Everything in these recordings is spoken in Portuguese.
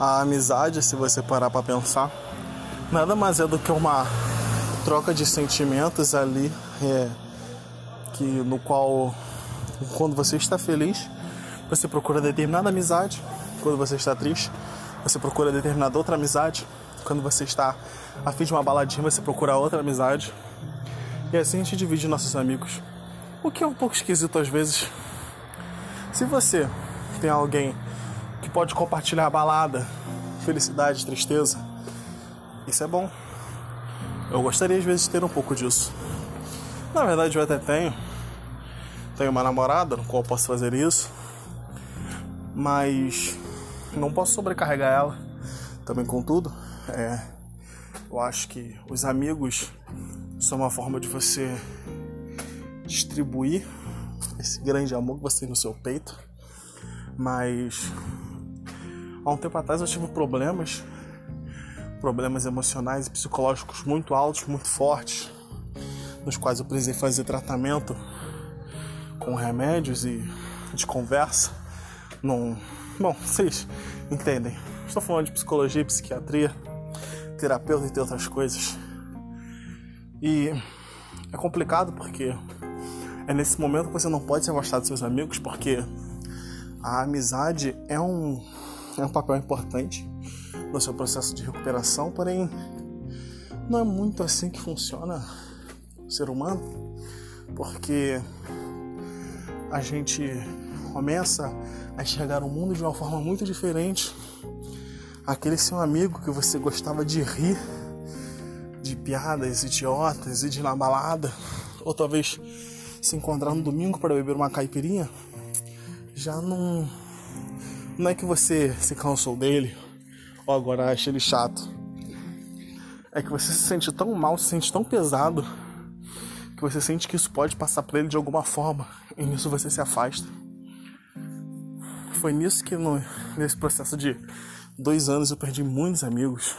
A amizade, se você parar para pensar, nada mais é do que uma troca de sentimentos ali, é, que no qual quando você está feliz, você procura determinada amizade, quando você está triste, você procura determinada outra amizade, quando você está a fim de uma baladinha, você procura outra amizade. E assim a gente divide nossos amigos. O que é um pouco esquisito às vezes. Se você tem alguém que pode compartilhar balada, felicidade, tristeza, isso é bom. Eu gostaria às vezes de ter um pouco disso. Na verdade eu até tenho. Tenho uma namorada no qual posso fazer isso. Mas não posso sobrecarregar ela também com tudo. É, eu acho que os amigos são uma forma de você distribuir esse grande amor que você tem no seu peito. Mas há um tempo atrás eu tive problemas, problemas emocionais e psicológicos muito altos, muito fortes, nos quais eu precisei fazer tratamento com remédios e de conversa. Não, bom, vocês entendem. Estou falando de psicologia psiquiatria, terapeuta e outras coisas. E é complicado porque é nesse momento que você não pode se afastar dos seus amigos, porque a amizade é um, é um papel importante no seu processo de recuperação, porém não é muito assim que funciona o ser humano, porque a gente começa a enxergar o mundo de uma forma muito diferente. Aquele seu amigo que você gostava de rir de piadas idiotas e de ir na balada, ou talvez se encontrar no domingo para beber uma caipirinha, já não. Não é que você se cansou dele? Ou agora acha ele chato. É que você se sente tão mal, se sente tão pesado, que você sente que isso pode passar por ele de alguma forma, e nisso você se afasta. Foi nisso que, no, nesse processo de dois anos, eu perdi muitos amigos,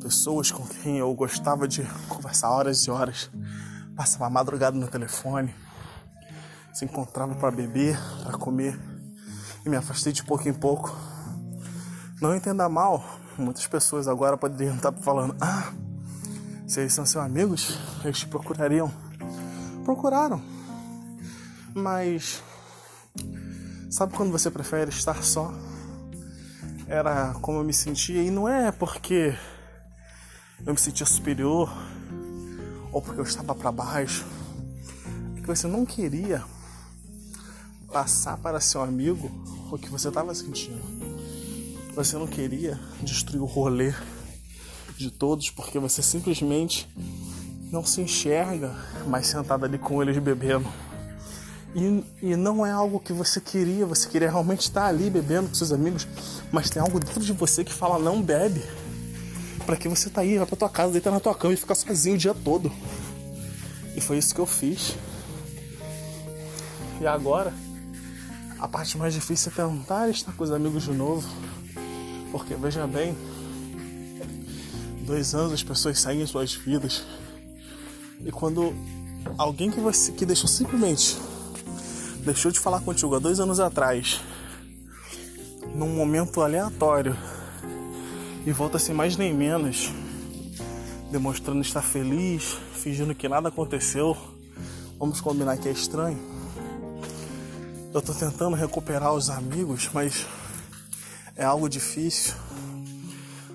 pessoas com quem eu gostava de conversar horas e horas. Passava madrugada no telefone, se encontrava para beber, para comer e me afastei de pouco em pouco. Não entenda mal, muitas pessoas agora poderiam estar falando: ah, se eles são seus amigos, eles te procurariam. Procuraram, mas sabe quando você prefere estar só? Era como eu me sentia, e não é porque eu me sentia superior ou porque eu estava para baixo, que você não queria passar para seu amigo o que você estava sentindo. Você não queria destruir o rolê de todos porque você simplesmente não se enxerga mais sentado ali com eles bebendo. E, e não é algo que você queria, você queria realmente estar ali bebendo com seus amigos, mas tem algo dentro de você que fala: não bebe. Pra que você tá aí? Vai pra tua casa, deita na tua cama e ficar sozinho o dia todo. E foi isso que eu fiz. E agora, a parte mais difícil é tentar estar com os amigos de novo. Porque veja bem, dois anos as pessoas seguem suas vidas. E quando alguém que você que deixou simplesmente deixou de falar contigo há dois anos atrás, num momento aleatório, e volta sem mais nem menos, demonstrando estar feliz, fingindo que nada aconteceu. Vamos combinar que é estranho. Eu tô tentando recuperar os amigos, mas é algo difícil.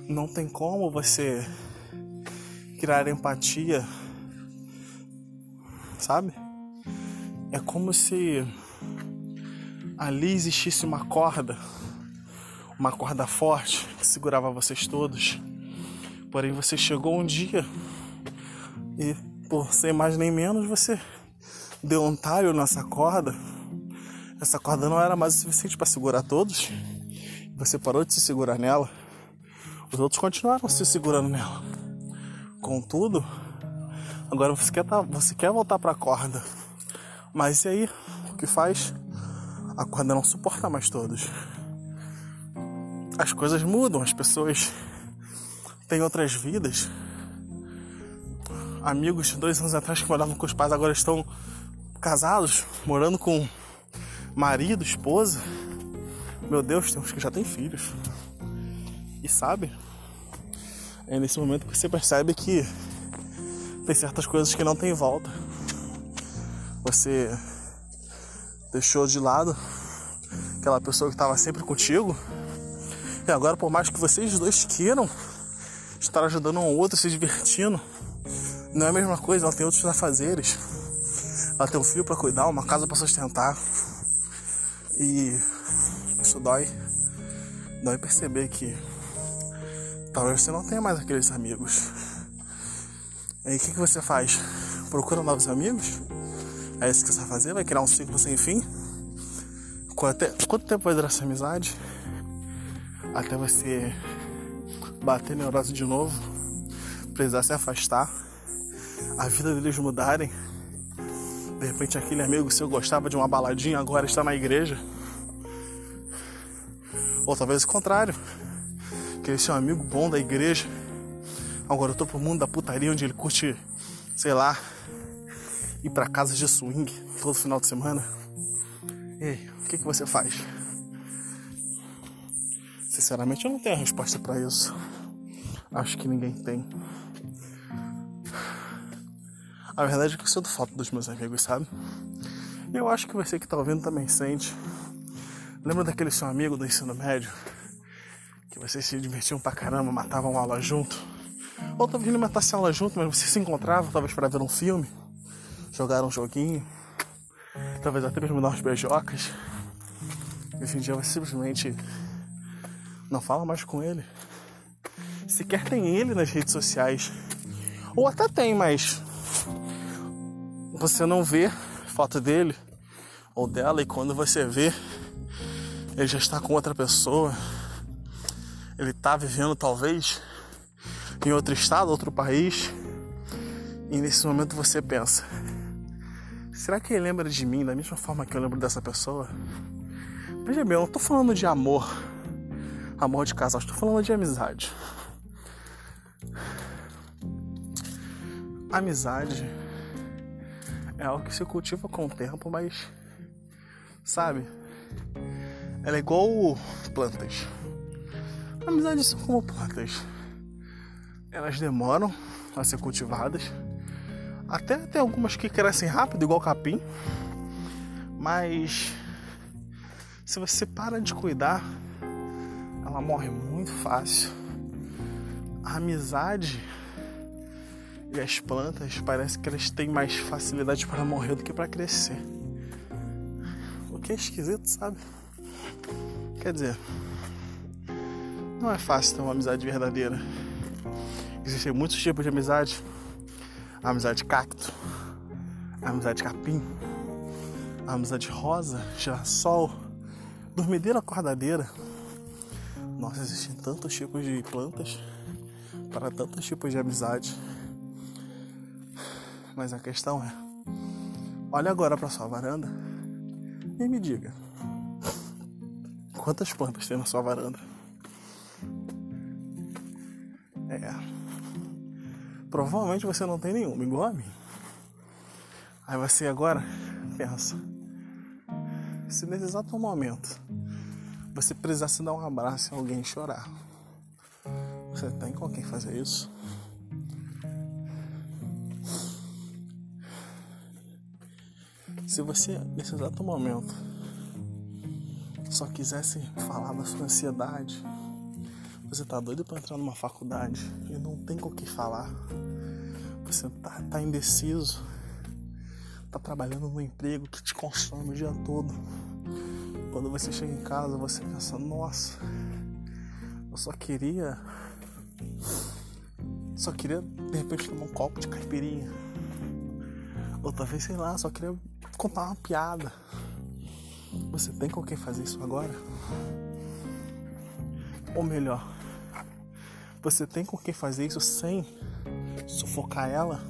Não tem como você criar empatia, sabe? É como se ali existisse uma corda uma corda forte que segurava vocês todos. Porém, você chegou um dia e, por sem mais nem menos, você deu um talho nessa corda. Essa corda não era mais o suficiente para segurar todos. Você parou de se segurar nela. Os outros continuaram se segurando nela. Contudo, agora você quer, tá, você quer voltar para a corda. Mas e aí? O que faz? A corda não suporta mais todos as coisas mudam, as pessoas têm outras vidas. Amigos dois anos atrás que moravam com os pais agora estão casados, morando com marido, esposa. Meu Deus, tem uns que já têm filhos. sabe? É nesse momento que você percebe que tem certas coisas que não tem volta. Você deixou de lado aquela pessoa que estava sempre contigo. E agora, por mais que vocês dois queiram estar ajudando um ao outro, se divertindo, não é a mesma coisa. Ela tem outros afazeres. Ela tem um filho para cuidar, uma casa para sustentar. E isso dói. Dói perceber que talvez você não tenha mais aqueles amigos. Aí o que, que você faz? Procura novos amigos? É isso que você vai fazer? Vai criar um ciclo sem fim? Quanto, tempo vai durar essa amizade? Até você bater neurose de novo, precisar se afastar, a vida deles mudarem. De repente aquele amigo seu gostava de uma baladinha, agora está na igreja. Ou talvez o contrário. Que esse é um amigo bom da igreja. Agora eu tô pro mundo da putaria onde ele curte, sei lá, ir para casas de swing todo final de semana. Ei, o que, que você faz? Sinceramente, eu não tenho a resposta para isso. Acho que ninguém tem. A verdade é que eu sinto falta dos meus amigos, sabe? E eu acho que você que tá ouvindo também sente. Lembra daquele seu amigo do ensino médio? Que vocês se divertiam pra caramba, matavam aula junto? Ou talvez não matasse aula junto, mas vocês se encontravam, talvez para ver um filme? jogar um joguinho, talvez até mesmo dar uns beijocas. E hoje em dia você simplesmente não fala mais com ele. Sequer tem ele nas redes sociais. Ou até tem, mas você não vê foto dele ou dela e quando você vê, ele já está com outra pessoa. Ele está vivendo talvez em outro estado, outro país. E nesse momento você pensa: Será que ele lembra de mim da mesma forma que eu lembro dessa pessoa? Veja bem, eu não tô falando de amor, amor de casal, estou falando de amizade. Amizade é algo que se cultiva com o tempo, mas sabe? Ela é igual plantas. Amizades são como plantas. Elas demoram a ser cultivadas até tem algumas que crescem rápido, igual capim. Mas se você para de cuidar, ela morre muito fácil. A amizade e as plantas parece que elas têm mais facilidade para morrer do que para crescer. O que é esquisito, sabe? Quer dizer, não é fácil ter uma amizade verdadeira. Existem muitos tipos de amizade amizade cacto, amizade capim, amizade rosa, girassol, dormideira acordadeira. Nossa, existem tantos tipos de plantas para tantos tipos de amizade. Mas a questão é: olha agora para sua varanda e me diga quantas plantas tem na sua varanda. É. Provavelmente você não tem nenhuma, igual a mim. Aí você agora pensa: se nesse exato momento você precisasse dar um abraço em alguém e chorar, você tem com quem fazer isso? Se você nesse exato momento só quisesse falar da sua ansiedade, você tá doido para entrar numa faculdade e não tem com o que falar. Você tá, tá indeciso. Tá trabalhando num emprego que te consome o dia todo. Quando você chega em casa, você pensa, nossa, eu só queria. Só queria de repente tomar um copo de caipirinha. Ou talvez, sei lá, só queria contar uma piada. Você tem com quem fazer isso agora? Ou melhor, você tem com quem fazer isso sem sufocar ela?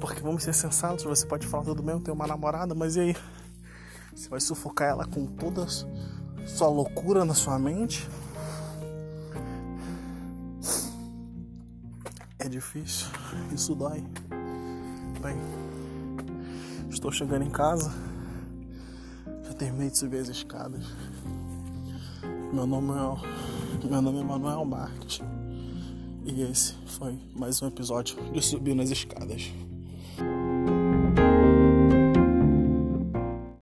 Porque vamos ser sensatos, você pode falar tudo bem, eu tenho uma namorada, mas e aí? Você vai sufocar ela com toda sua loucura na sua mente? É difícil, isso dói. Bem, estou chegando em casa, já terminei de subir as escadas. Meu nome é, meu nome é Manuel Marques. E esse foi mais um episódio de Subindo as Escadas.